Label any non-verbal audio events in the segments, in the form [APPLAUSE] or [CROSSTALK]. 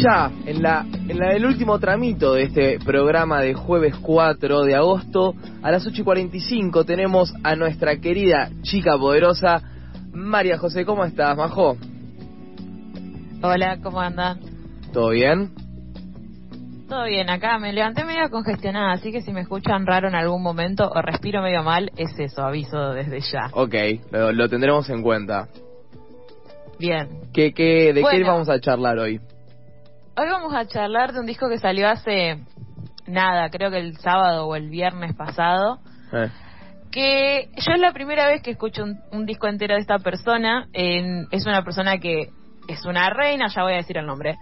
Ya, en la, en la del último tramito de este programa de jueves 4 de agosto, a las 8 y 45 tenemos a nuestra querida chica poderosa, María José. ¿Cómo estás, Majo? Hola, ¿cómo andan? ¿Todo bien? Todo bien, acá me levanté medio congestionada, así que si me escuchan raro en algún momento o respiro medio mal, es eso, aviso desde ya. Ok, lo, lo tendremos en cuenta. Bien. ¿Qué, qué, ¿De qué vamos a charlar hoy? Hoy vamos a charlar de un disco que salió hace nada, creo que el sábado o el viernes pasado, Eh, que yo es la primera vez que escucho un, un disco entero de esta persona. en- es una persona que es una reina, ya voy a decir el nombre.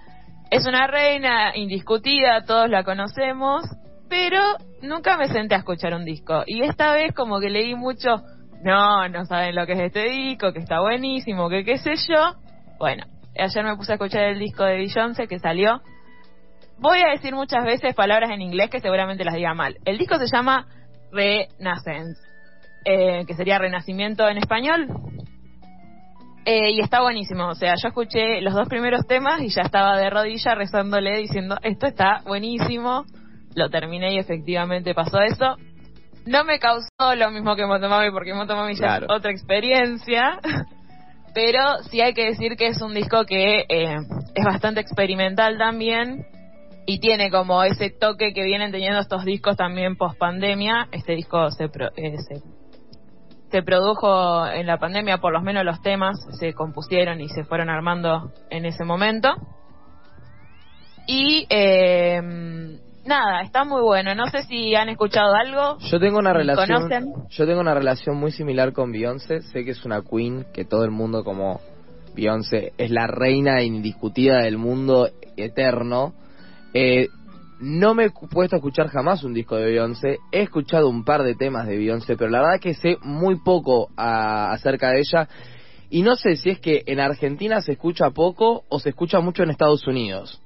Es una reina indiscutida, todos la conocemos, pero nunca me senté a escuchar un disco. Y esta vez como que leí mucho, no, no saben lo que es este disco, que está buenísimo, que qué sé yo. Bueno, ayer me puse a escuchar el disco de Beyoncé que salió. Voy a decir muchas veces palabras en inglés que seguramente las diga mal. El disco se llama Renaissance, eh, que sería Renacimiento en español. Eh, y está buenísimo, o sea, yo escuché los dos primeros temas y ya estaba de rodilla rezándole diciendo, esto está buenísimo. Lo terminé y efectivamente pasó eso. No me causó lo mismo que Motomami porque Motomami ya es otra experiencia. [LAUGHS] Pero sí hay que decir que es un disco que eh, es bastante experimental también y tiene como ese toque que vienen teniendo estos discos también post pandemia. Este disco se, pro- eh, se, se produjo en la pandemia, por lo menos los temas se compusieron y se fueron armando en ese momento. Y eh, nada, está muy bueno. No sé si han escuchado algo. Yo tengo una ¿Me relación, conocen? yo tengo una relación muy similar con Beyoncé. Sé que es una queen, que todo el mundo como Beyoncé es la reina indiscutida del mundo eterno. Eh, no me he puesto a escuchar jamás un disco de Beyoncé. He escuchado un par de temas de Beyoncé, pero la verdad que sé muy poco a- acerca de ella. Y no sé si es que en Argentina se escucha poco o se escucha mucho en Estados Unidos.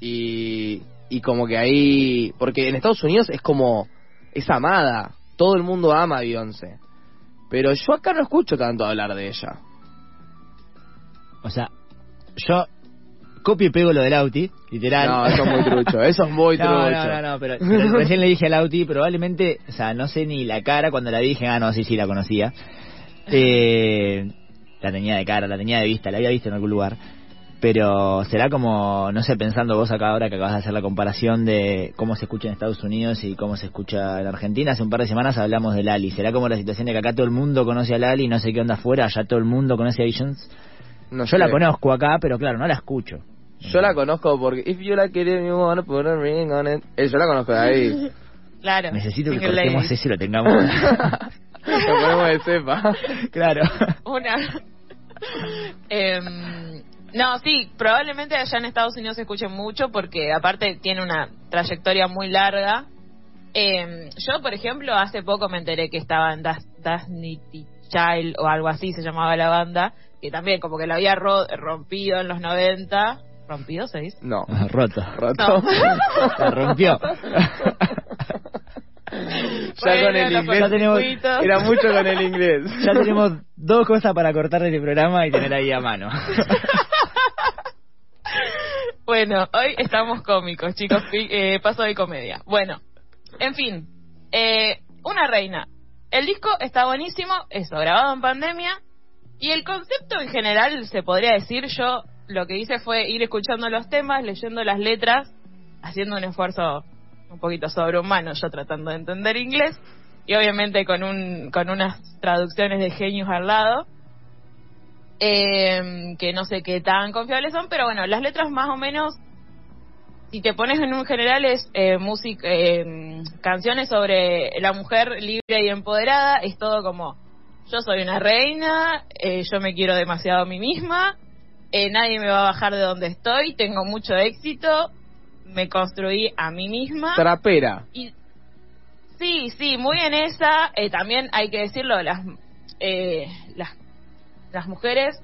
Y, y como que ahí... Porque en Estados Unidos es como... Es amada. Todo el mundo ama a Beyoncé. Pero yo acá no escucho tanto hablar de ella. O sea, yo copio y pego lo del Auti, literal. No, eso es muy trucho. Eso es muy [LAUGHS] no, trucho. no, no, no, pero, pero recién le dije al Auti, probablemente, o sea, no sé ni la cara cuando la dije, ah, no, sí, sí, la conocía. Eh, la tenía de cara, la tenía de vista, la había visto en algún lugar. Pero será como, no sé, pensando vos acá ahora que acabas de hacer la comparación de cómo se escucha en Estados Unidos y cómo se escucha en Argentina. Hace un par de semanas hablamos de Lali. ¿Será como la situación de que acá todo el mundo conoce a Lali, no sé qué onda afuera, allá todo el mundo conoce a Visions? No Yo la conozco acá, pero claro, no la escucho. Yo la conozco porque If you like it, you wanna put a ring on it. Eh, yo la conozco de ahí. [LAUGHS] Claro. Necesito que cortemos eso y lo tengamos. [LAUGHS] Lo ponemos de cepa. [LAUGHS] claro. Una. Em, no, sí, probablemente allá en Estados Unidos se escuche mucho porque aparte tiene una trayectoria muy larga. Em, yo, por ejemplo, hace poco me enteré que estaba en Das, Destiny Child o algo así se llamaba la banda, que también como que la había ro- rompido en los 90. ¿Rompido se dice? No. Roto. Roto. [LAUGHS] La rompió. [LAUGHS] Ya con el inglés. Ya tenemos- circuitos. [LAUGHS] Era mucho con el inglés. Ya tenemos dos cosas para cortar de este programa y tener ahí a mano. Bueno, hoy estamos cómicos, chicos. eh, paso de comedia. Bueno, en fin. eh, una reina. El disco está buenísimo, eso, grabado en pandemia. Y el concepto en general, se podría decir, yo lo que hice fue ir escuchando los temas, leyendo las letras, haciendo un esfuerzo un poquito sobrehumano, yo tratando de entender inglés. Y obviamente con, un, con unas traducciones de genios al lado eh, que no sé qué tan confiables son, pero bueno, las letras más o menos, si te pones en un general, es eh, música, eh, canciones sobre la mujer libre y empoderada, es todo como, yo soy una reina, eh, yo me quiero demasiado a mí misma, eh, nadie me va a bajar de donde estoy, tengo mucho éxito, me construí a mí misma. Trapera. Y sí, sí, muy en esa. eh, también hay que decirlo, las las, las mujeres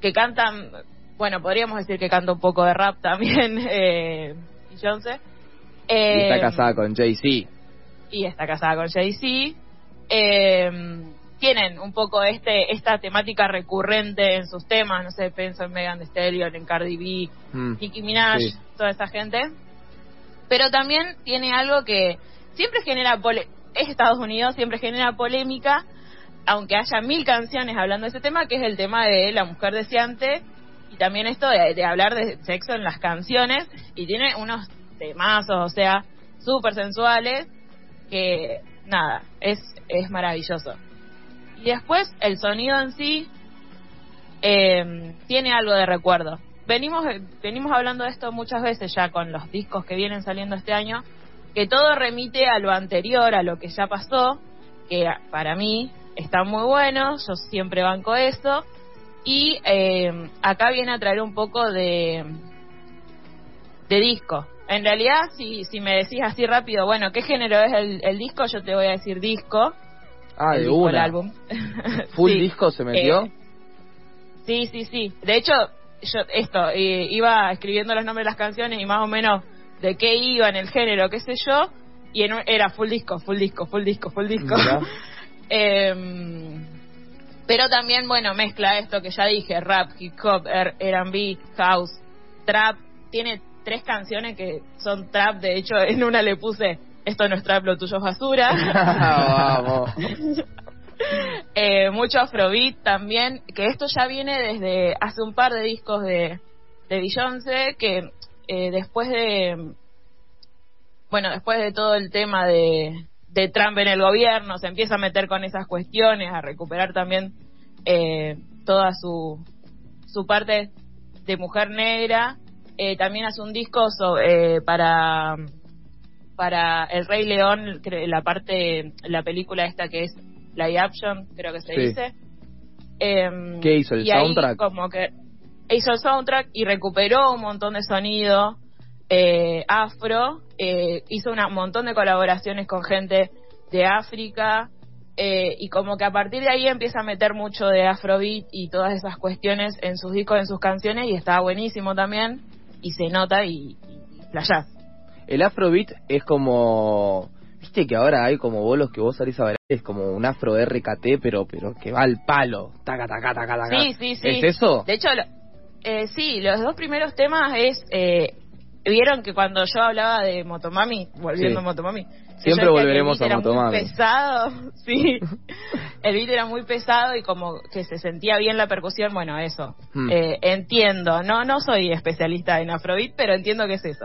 que cantan, bueno, podríamos decir que canta un poco de rap también, [LAUGHS] eh, Beyoncé. y Eh, está casada con Jay-Z. y está casada con Jay-Z. Eh, tienen un poco este esta temática recurrente en sus temas, no sé, pienso en Megan Thee Stallion, en Cardi B, Mm. Nicki Minaj, Sí. toda esa gente. Pero también tiene algo que siempre genera pole es Estados Unidos, siempre genera polémica, aunque haya mil canciones hablando de ese tema, que es el tema de la mujer deseante y también esto de, hablar de sexo en las canciones y tiene unos temazos, o sea, súper sensuales que nada, es, es maravilloso. Y después el sonido en sí eh, tiene algo de recuerdo. Venimos, venimos hablando de esto muchas veces ya con los discos que vienen saliendo este año, que todo remite a lo anterior, a lo que ya pasó, que para mí está muy bueno, yo siempre banco eso, y eh, acá viene a traer un poco de, de disco. En realidad, si, si me decís así rápido, bueno, ¿qué género es el, el disco? Yo te voy a decir disco. Ah, el de disco, el álbum. [LAUGHS] ¿Full Sí. disco se metió? Eh, sí, sí, sí. De hecho, yo esto, eh, iba escribiendo los nombres de las canciones y más o menos de qué iba en el género, qué sé yo, y en un- era full disco, full disco, full disco, full disco. [LAUGHS] Em, pero también, bueno, mezcla esto que ya dije, rap, hip hop, R&B, house, trap. Tiene tres canciones que son trap, de hecho en una le puse, esto no es trap, lo tuyo es basura. [LAUGHS] Vamos. [LAUGHS] Eh, mucho afrobeat también, que esto ya viene desde hace un par de discos de, de Beyoncé, que eh, después de, bueno, después de todo el tema de, de Trump en el gobierno, se empieza a meter con esas cuestiones, a recuperar también eh, toda su, su parte de mujer negra. Eh, también hace un disco so- eh, para para El Rey León, la parte, la película esta que es live action, creo que se Sí. dice. Em, ¿Qué hizo, el y ahí soundtrack? como que hizo el soundtrack y recuperó un montón de sonido eh, afro, eh, hizo un montón de colaboraciones con gente de África eh, y como que a partir de ahí empieza a meter mucho de afrobeat y todas esas cuestiones en sus discos, en sus canciones y está buenísimo también y se nota y, y. El afrobeat es como... Viste que ahora hay como bolos que vos salís a bailar, es como un afro RKT, pero pero que va al palo. Taca, taca, taca, taca. Sí, sí, sí. ¿Es eso? De hecho, lo- eh, sí, los dos primeros temas es... Eh, Vieron que cuando yo hablaba de Motomami, volviendo Sí. a Motomami, Siempre volveremos el beat a era muy Motomami. pesado, [LAUGHS] sí. [LAUGHS] El beat era muy pesado y como que se sentía bien la percusión, bueno, eso. Hmm. Eh, entiendo, no no soy especialista en Afrobeat, pero entiendo que es eso.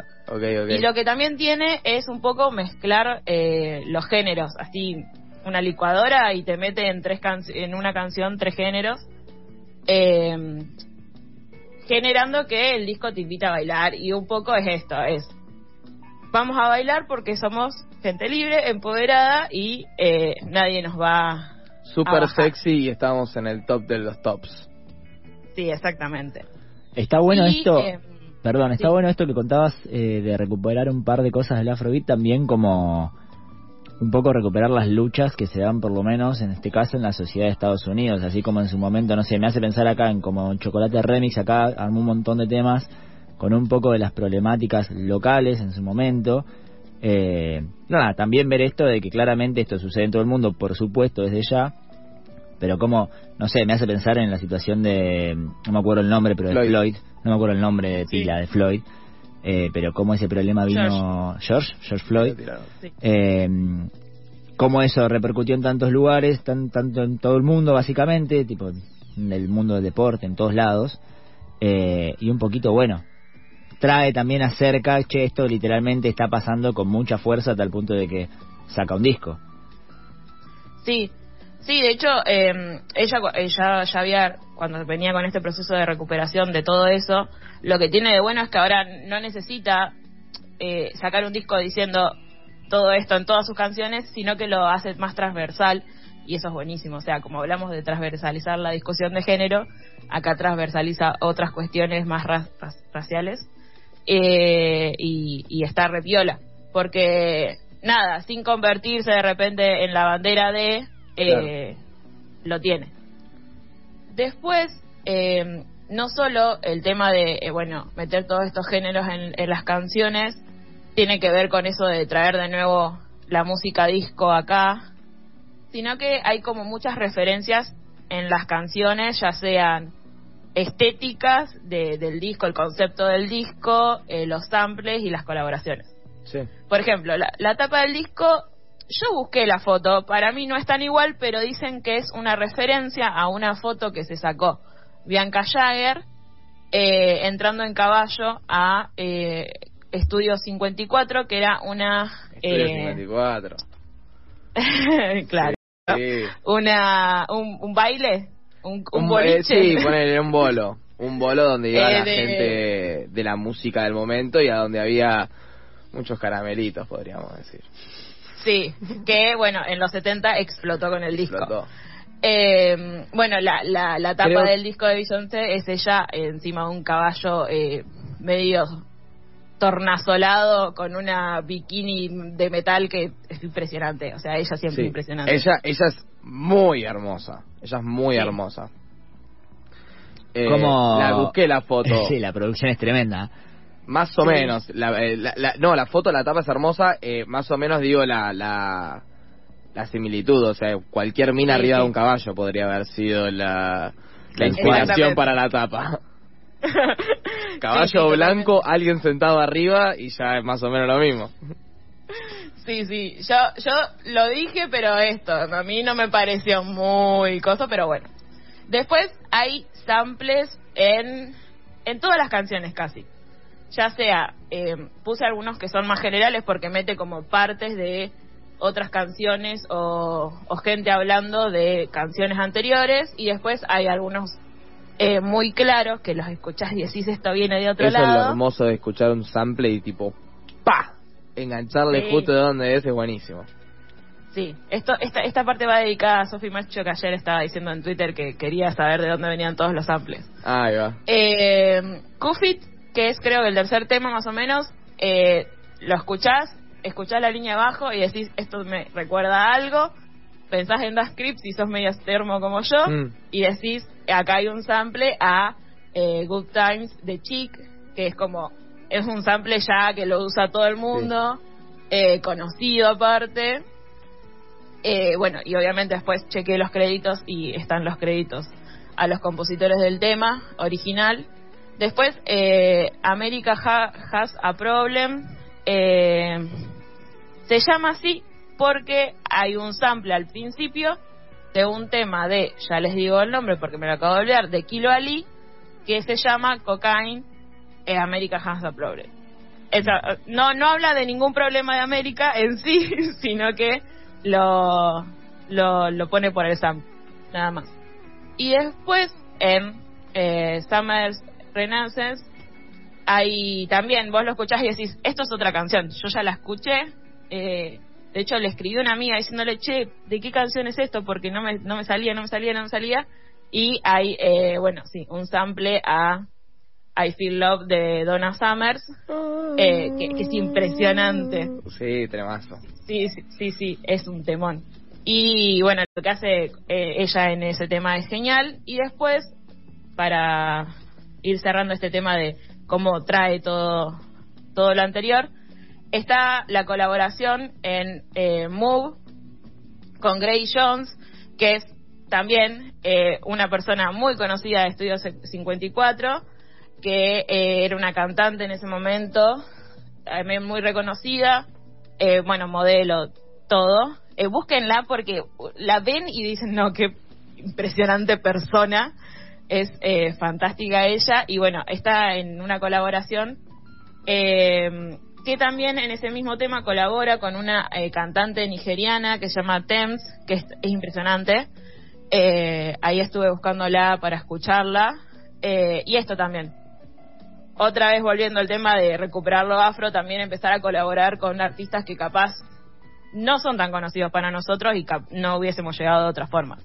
Y lo que también tiene es un poco mezclar eh, los géneros, así una licuadora y te mete en tres can- en una canción tres géneros, eh, generando que el disco te invita a bailar y un poco es esto, es vamos a bailar porque somos gente libre, empoderada y eh, nadie nos va a Súper bajar. sexy y estamos en el top de los tops. Sí, exactamente. Está bueno Y, esto, eh, perdón, está sí. bueno esto que contabas eh, de recuperar un par de cosas del Afrobeat, también como un poco recuperar las luchas que se dan por lo menos en este caso en la sociedad de Estados Unidos, así como en su momento, no sé, me hace pensar acá en como Chocolate Remix, acá armó un montón de temas con un poco de las problemáticas locales en su momento. Eh, nada, también ver esto de que claramente esto sucede en todo el mundo, por supuesto, desde ya, pero como, no sé, me hace pensar en la situación de, no me acuerdo el nombre, pero de Floyd. Floyd, no me acuerdo el nombre de Sí. pila de Floyd, eh, pero cómo ese problema vino, George, George Floyd, sí. eh, cómo eso repercutió en tantos lugares, tan, tanto en todo el mundo básicamente, tipo en el mundo del deporte, en todos lados, eh, y un poquito bueno, trae también acerca, che, esto literalmente está pasando con mucha fuerza a tal punto de que saca un disco. Sí, sí, de hecho, eh, ella, ella ya había, cuando venía con este proceso de recuperación de todo eso, lo que tiene de bueno es que ahora no necesita eh, sacar un disco diciendo todo esto en todas sus canciones, sino que lo hace más transversal y eso es buenísimo. O sea, como hablamos de transversalizar la discusión de género, acá transversaliza otras cuestiones más ra- ra- raciales eh, y, y está repiola. Porque, nada, sin convertirse de repente en la bandera de, eh, lo tiene. Después, eh, no solo el tema de, eh, bueno, meter todos estos géneros en, en las canciones, tiene que ver con eso de traer de nuevo la música disco acá, sino que hay como muchas referencias en las canciones, ya sean estéticas de- del disco, el concepto del disco, eh, los samples y las colaboraciones. Sí. Por ejemplo, la, la tapa del disco, yo busqué la foto, para mí no es tan igual, pero dicen que es una referencia a una foto que se sacó Bianca Jagger eh, entrando en caballo a eh, Estudio 54, que era una... Estudio eh, 54. [LAUGHS] claro. Sí. Una, un, un baile, un, un, Un- eh, boliche. sí, ponerle un bolo. Un bolo donde iba Eh, la de- gente de la música del momento y a donde había muchos caramelitos, podríamos decir. Sí, que bueno, en los 70 explotó con el disco. Explotó. Eh, bueno, la, la, la tapa Creo- del disco de Beyoncé es ella encima de un caballo eh, medio tornasolado con una bikini de metal que es impresionante. O sea, ella siempre Sí. impresionante. Ella, ella es muy hermosa. Ella es muy Sí. hermosa. Eh, Como- La busqué la foto. [LAUGHS] sí, la producción es tremenda. Más o Sí. menos. La, eh, la- la- no, la foto, la tapa es hermosa. eh, más o menos digo la, la, la similitud. O sea, cualquier mina Sí, arriba sí. de un caballo podría haber sido la, inspiración para la tapa. [LAUGHS] Caballo blanco, alguien sentado arriba y ya es más o menos lo mismo. Sí, sí, yo, yo lo dije, pero esto, a mí no me pareció muy coso, pero bueno. Después hay samples en, en todas las canciones casi. Ya sea, eh, puse algunos que son más generales porque mete como partes de otras canciones o, o gente hablando de canciones anteriores y después hay algunos eh, muy claros que los escuchás y decís esto viene de otro Eso es lo lado. hermoso de escuchar un sample y tipo, ¡pa! Engancharle Sí. justo de donde es es buenísimo. Sí, esto, esta, esta parte va dedicada a Sophie Macho que ayer estaba diciendo en Twitter que quería saber de dónde venían todos los samples. Ahí va. Eh, Kufit, que es creo que el tercer tema más o menos, eh, lo escuchás, escuchás la línea abajo y decís, esto me recuerda a algo, pensás en Das Script si sos medio termo como yo, Mm. y decís, acá hay un sample a eh, Good Times de Chic, que es como, es un sample ya que lo usa todo el mundo, eh, conocido aparte. Eh, bueno, y obviamente después chequeé los créditos y están los créditos a los compositores del tema original. Después, eh, America Ha- Has a Problem. eh, se llama así porque hay un sample al principio de un tema de, ya les digo el nombre porque me lo acabo de olvidar, de Kilo Ali, que se llama Cocaine eh, America Has a Problem. No, no habla de ningún problema de América en sí, [LAUGHS] sino que lo, lo, lo pone por el sample, nada más. Y después, en eh, Summer's Renaissance, hay también, vos lo escuchás y decís, esto es otra canción, yo ya la escuché, eh, de hecho le escribí a una amiga diciéndole, che, ¿de qué canción es esto? Porque no me, no me salía, no me salía, no me salía, y hay, eh, bueno, sí, un sample a I Feel Love de Donna Summers, eh, que, que es impresionante. Sí, tremazo. Sí, sí, sí, sí, es un temón. Y bueno, lo que hace eh, ella en ese tema es genial. Y después, para ir cerrando este tema de cómo trae todo, todo lo anterior, está la colaboración en eh, Move con Gray Jones, que es también eh, una persona muy conocida de Estudio 54, que eh, era una cantante en ese momento, también muy reconocida, eh, bueno, modelo, todo. Eh, búsquenla porque la ven y dicen, no, qué impresionante persona. Es eh, fantástica ella. Y bueno, está en una colaboración eh, que también en ese mismo tema colabora con una eh, cantante nigeriana que se llama Thames, que es, es impresionante. Eh, ahí estuve buscándola para escucharla. Eh, y esto también. Otra vez volviendo al tema de recuperar lo afro, también empezar a colaborar con artistas que capaz no son tan conocidos para nosotros y no hubiésemos llegado de otra forma.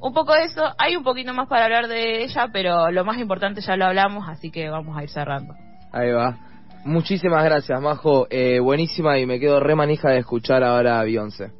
Un poco de eso, hay un poquito más para hablar de ella, pero lo más importante ya lo hablamos, así que vamos a ir cerrando. Ahí va. Muchísimas gracias, Majo. Eh, buenísima y me quedo re manija de escuchar ahora a Beyoncé.